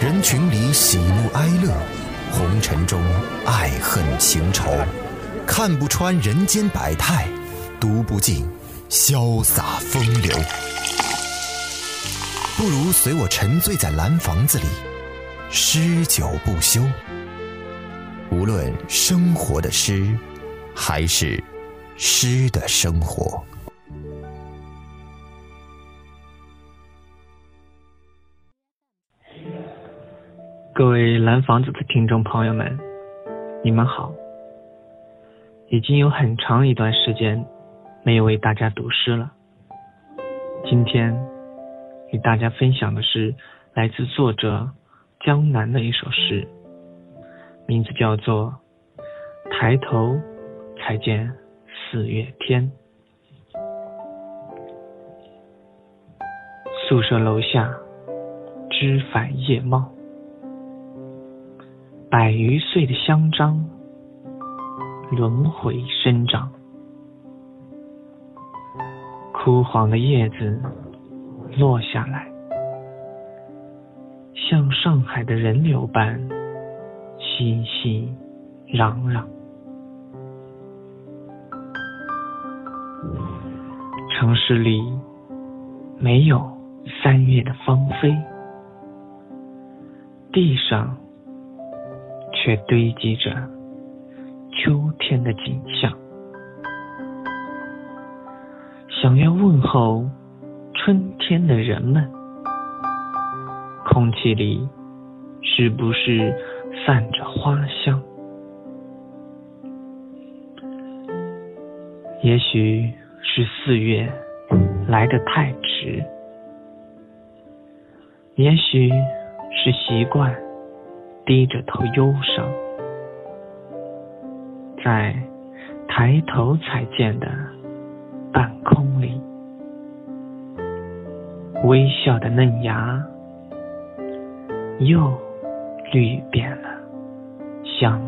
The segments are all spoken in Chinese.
人群里喜怒哀乐，红尘中爱恨情仇，看不穿人间百态，读不尽潇洒风流。不如随我沉醉在蓝房子里，诗酒不休。无论生活的诗，还是诗的生活。各位蓝房子的听众朋友们，你们好。已经有很长一段时间没有为大家读诗了。今天与大家分享的是来自作者江南的一首诗，名字叫做《抬头才见四月天》。宿舍楼下，枝繁叶茂。百余岁的香樟轮回生长，枯黄的叶子落下来，像上海的人流般熙熙攘攘。城市里没有三月的芳菲，地上。却堆积着秋天的景象。想要问候春天的人们，空气里是不是散着花香？也许是四月来得太迟，也许是习惯。低着头忧伤，在抬头才见的半空里，微笑的嫩芽又绿遍了香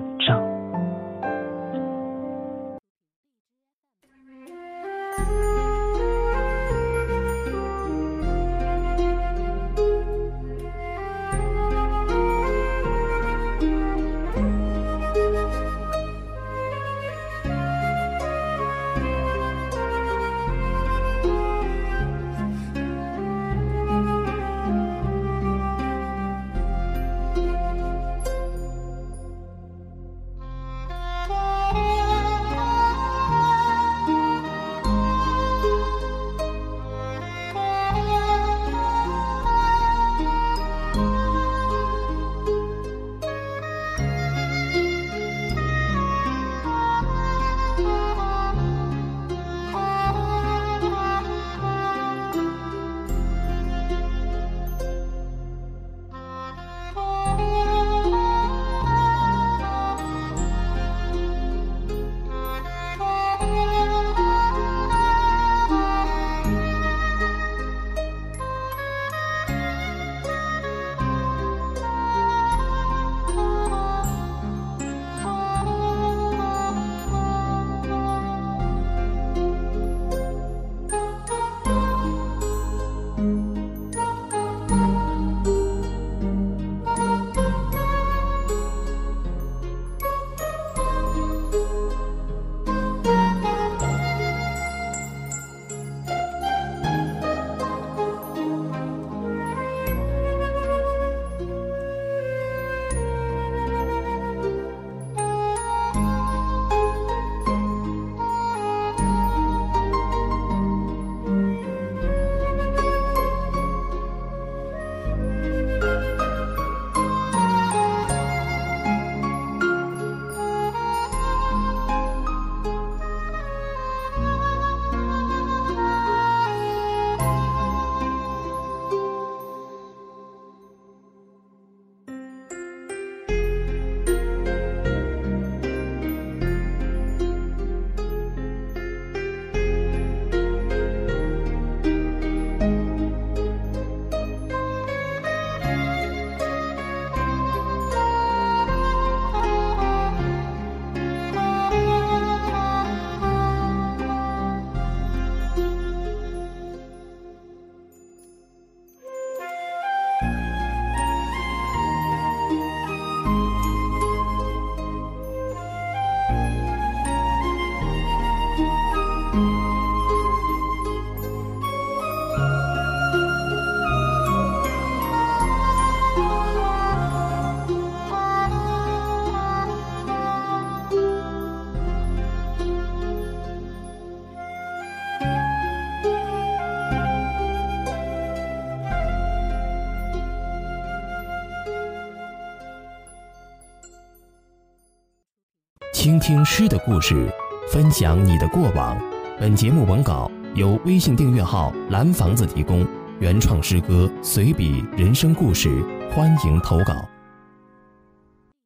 听诗的故事，分享你的过往。本节目文稿由微信订阅号“蓝房子”提供，原创诗歌、随笔、人生故事，欢迎投稿。